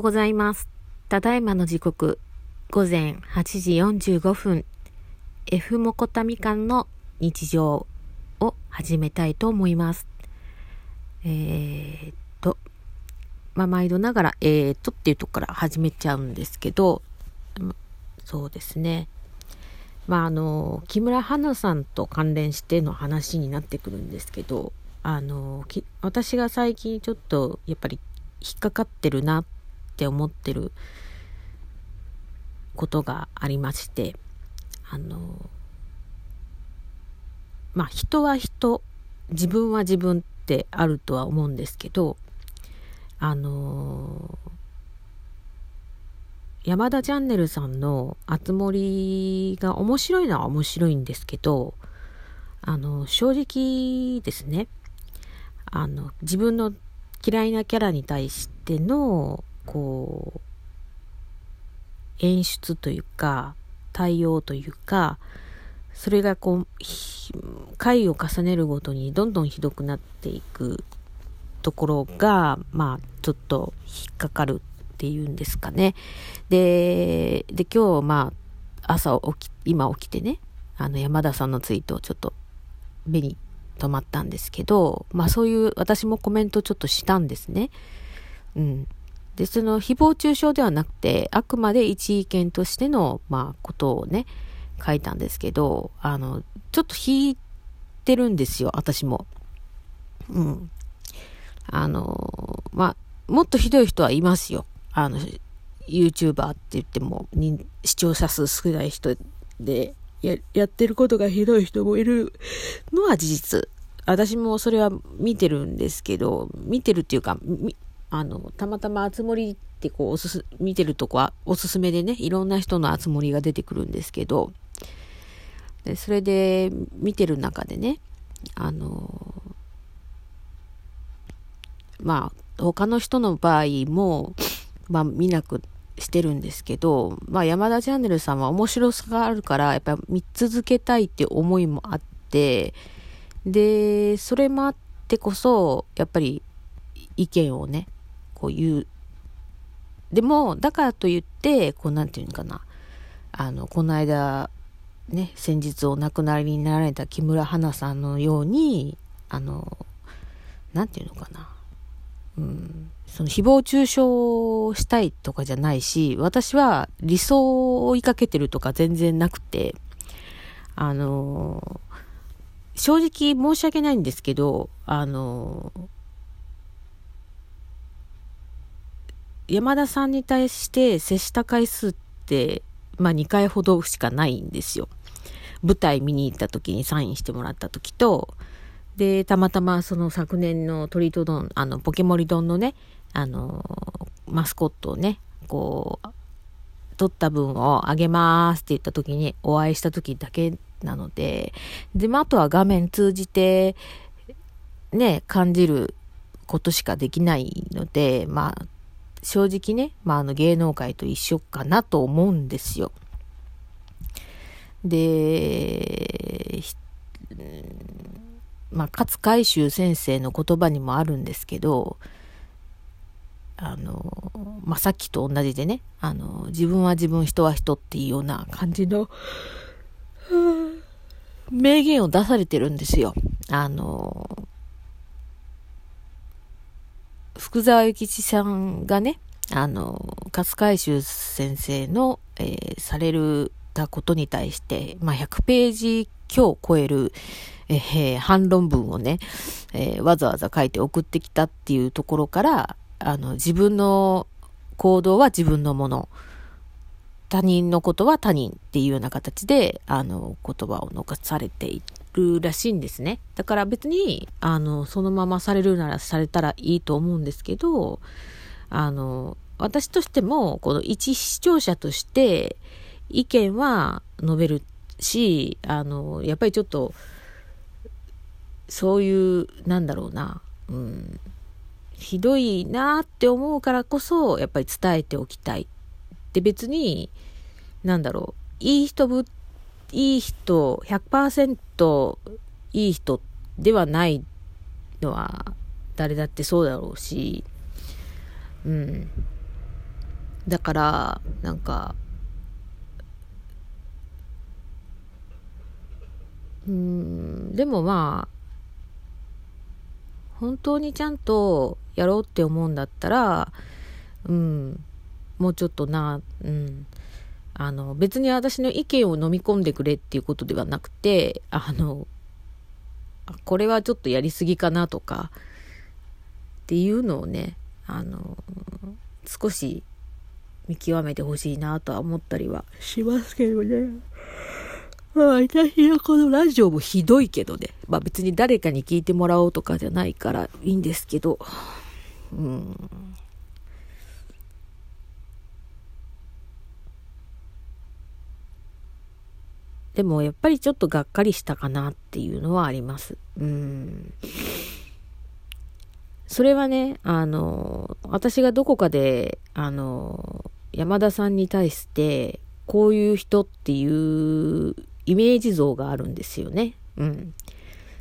うございます。ただいまの時刻、午前8時45分、F モコタミカンの日常を始めたいと思います。えー、っと、まあ、毎度ながら、えー、っとっていうとこから始めちゃうんですけど、そうですね。まあ、あの、木村花さんと関連しての話になってくるんですけど、あの、私が最近ちょっと、やっぱり引っかかってるなって思ってることがありまして、あの、まあ人は人、自分は自分ってあるとは思うんですけど、あの山田チャンネルさんのあつ森が面白いのは面白いんですけど、あの、正直ですね、あの、自分の嫌いなキャラに対しての、こう、演出というか、対応というか、それがこう、回を重ねるごとにどんどんひどくなっていくところが、まあ、ちょっと引っかかるっていうんですかね。で、で、今日、まあ、朝起き、今起きてね、あの、山田さんのツイートをちょっと目に止まったんですけど、まあそういう私もコメントちょっとしたんですね。うん。で、その誹謗中傷ではなくて、あくまで一意見としての、まあことをね、書いたんですけど、あの、ちょっと引いてるんですよ、私も。うん。あの、まあ、もっとひどい人はいますよ。あの、YouTuber って言っても、視聴者数少ない人で、や、やってることがひどい人もいるのは事実。私もそれは見てるんですけど、見てるっていうか、あの、たまたまあつ森ってこう、おすす、見てるとこはおすすめでね、いろんな人のあつ森が出てくるんですけど、でそれで見てる中でね、あの、まあ、他の人の場合も、まあ見なくしてるんですけど、まあ山田チャンネルさんは面白さがあるから、やっぱ見続けたいって思いもあって、で、それもあってこそ、やっぱり意見をね、こう言う。でも、だからといって、こうなんていうのかな。あの、この間、ね、先日お亡くなりになられた木村花さんのように、あの、なんていうのかな。うん、その誹謗中傷したいとかじゃないし、私は理想を追いかけてるとか全然なくて、あの、正直申し訳ないんですけど、あの、山田さんに対して接した回数って、まあ2回ほどしかないんですよ。舞台見に行った時にサインしてもらった時と、で、たまたまその昨年のトリート丼、あの、ポケモリ丼のね、あの、マスコットをね、こう、取った分をあげますって言った時にお会いした時だけなので、で、まあ、あとは画面通じて、ね、感じることしかできないので、まあ、正直ね、まあ、あの芸能界と一緒かなと思うんですよ。で、まあ、勝海舟先生の言葉にもあるんですけど、あの、まあ、さっきと同じでね、あの、自分は自分、人は人っていうような感じの、名言を出されてるんですよ。あの、福沢諭吉さんがね、あの、勝海舟先生の、えー、されるたことに対して、まあ、100ページ今日超える、えー、反論文をね、えー、わざわざ書いて送ってきたっていうところから、あの、自分の行動は自分のもの、他人のことは他人っていうような形で、あの、言葉を残されていてるらしいんですね。だから別に、あの、そのままされるならされたらいいと思うんですけど、あの、私としても、この一視聴者として意見は述べるし、あの、やっぱりちょっと、そういう、なんだろうな、うん、ひどいなって思うからこそ、やっぱり伝えておきたい。で、別に、なんだろう、いい人ぶって、いい人、100%いい人ではないのは、誰だってそうだろうし、うん。だからなんかうんでもまあ本当にちゃんとやろうって思うんだったらうんもうちょっとなうんあの別に私の意見を飲み込んでくれっていうことではなくてあのこれはちょっとやりすぎかなとかっていうのをねあの少し見極めてほしいなとは思ったりはしますけどね。まあ、私のこのラジオもひどいけどね。まあ別に誰かに聞いてもらおうとかじゃないからいいんですけど。うん。でもやっぱりちょっとがっかりしたかなっていうのはあります。うん。それはね、あの、私がどこかで、あの、山田さんに対して、こういう人っていうイメージ像があるんですよね。うん。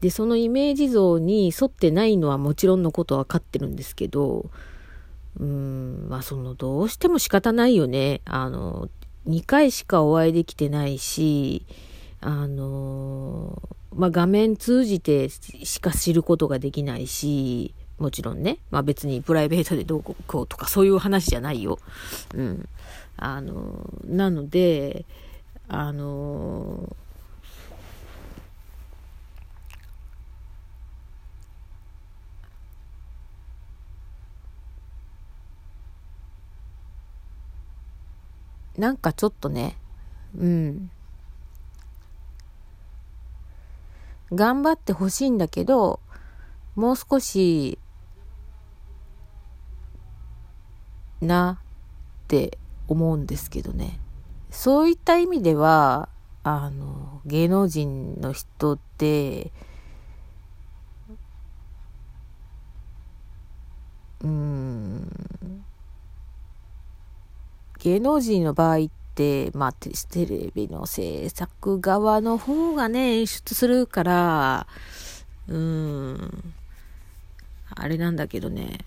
で、そのイメージ像に沿ってないのはもちろんのことは分かってるんですけど、うん、まあそのどうしても仕方ないよね。あの、2回しかお会いできてないし、あの、まあ画面通じてしか知ることができないし、もちろんね。まあ別にプライベートでどうこうとかそういう話じゃないよ。うん。あの、なので、あの、なんかちょっとね、うん。頑張ってほしいんだけど、もう少しなって思うんですけどね。そういった意味では、あの、芸能人の人って、うん、芸能人の場合って、まあ、テレビの制作側の方がね、演出するから、うん、あれなんだけどね。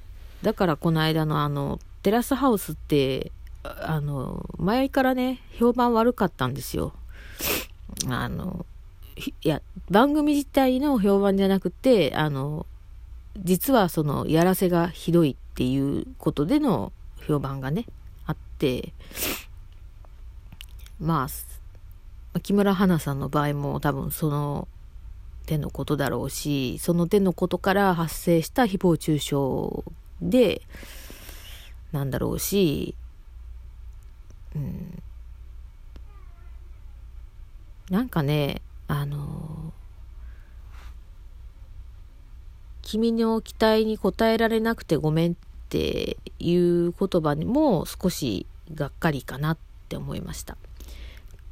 だからこの間のあの、テラスハウスって、あの、前からね、評判悪かったんですよ。あの、いや、番組自体の評判じゃなくて、あの、実はその、やらせがひどいっていうことでの評判がね、て、まあ、木村花さんの場合も多分その手のことだろうし、その手のことから発生した誹謗中傷で、なんだろうし、うん、なんかね、あの君の期待に応えられなくてごめんっていう言葉にも少しがっかりかなって思いました。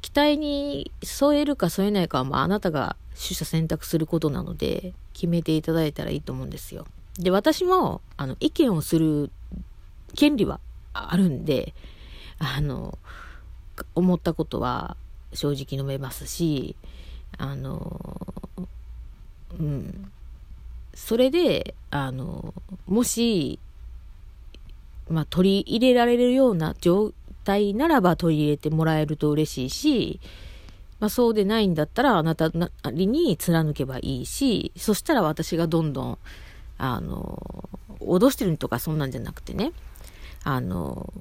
期待に添えるか添えないかは、まあ、あなたが取捨選択することなので、決めていただいたらいいと思うんですよ。で、私も、あの、意見をする権利はあるんで、あの、思ったことは正直述べますし、あの、うん。それで、あの、もし、まあ、取り入れられるような状態ならば取り入れてもらえると嬉しいし、まあ、そうでないんだったらあなたなりに貫けばいいし、そしたら私がどんどん、あの、脅してるとかそんなんじゃなくてね、あの、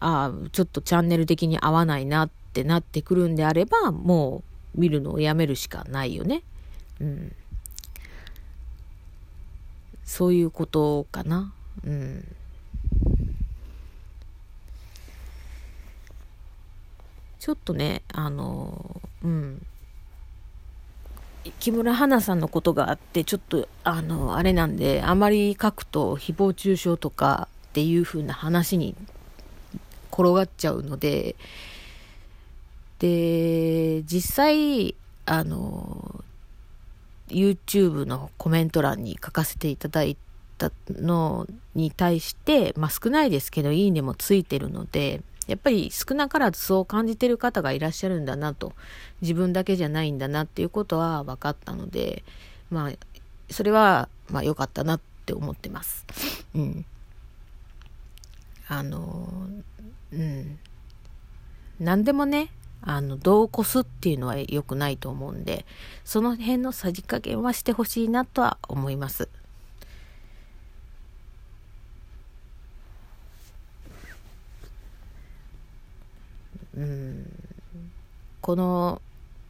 ああ、ちょっとチャンネル的に合わないなってなってくるんであれば、もう見るのをやめるしかないよね。うん。そういうことかな。うん。ちょっとね、あの、うん。木村花さんのことがあって、ちょっと、あの、あれなんで、あまり書くと誹謗中傷とかっていう風な話に転がっちゃうので、で、実際、あの、YouTube のコメント欄に書かせていただいたのに対して、まあ少ないですけど、いいねもついてるので、やっぱり少なからずそう感じてる方がいらっしゃるんだなと、自分だけじゃないんだなっていうことは分かったので、まあ、それは、まあ良かったなって思ってます。うん。あの、うん。何でもね、あの、度を越すっていうのは良くないと思うんで、その辺のさじ加減はしてほしいなとは思います。うん。この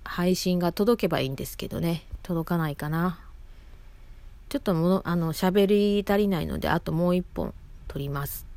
配信が届けばいいんですけどね、届かないかな。ちょっともの、あの、喋り足りないので、あともう一本撮ります。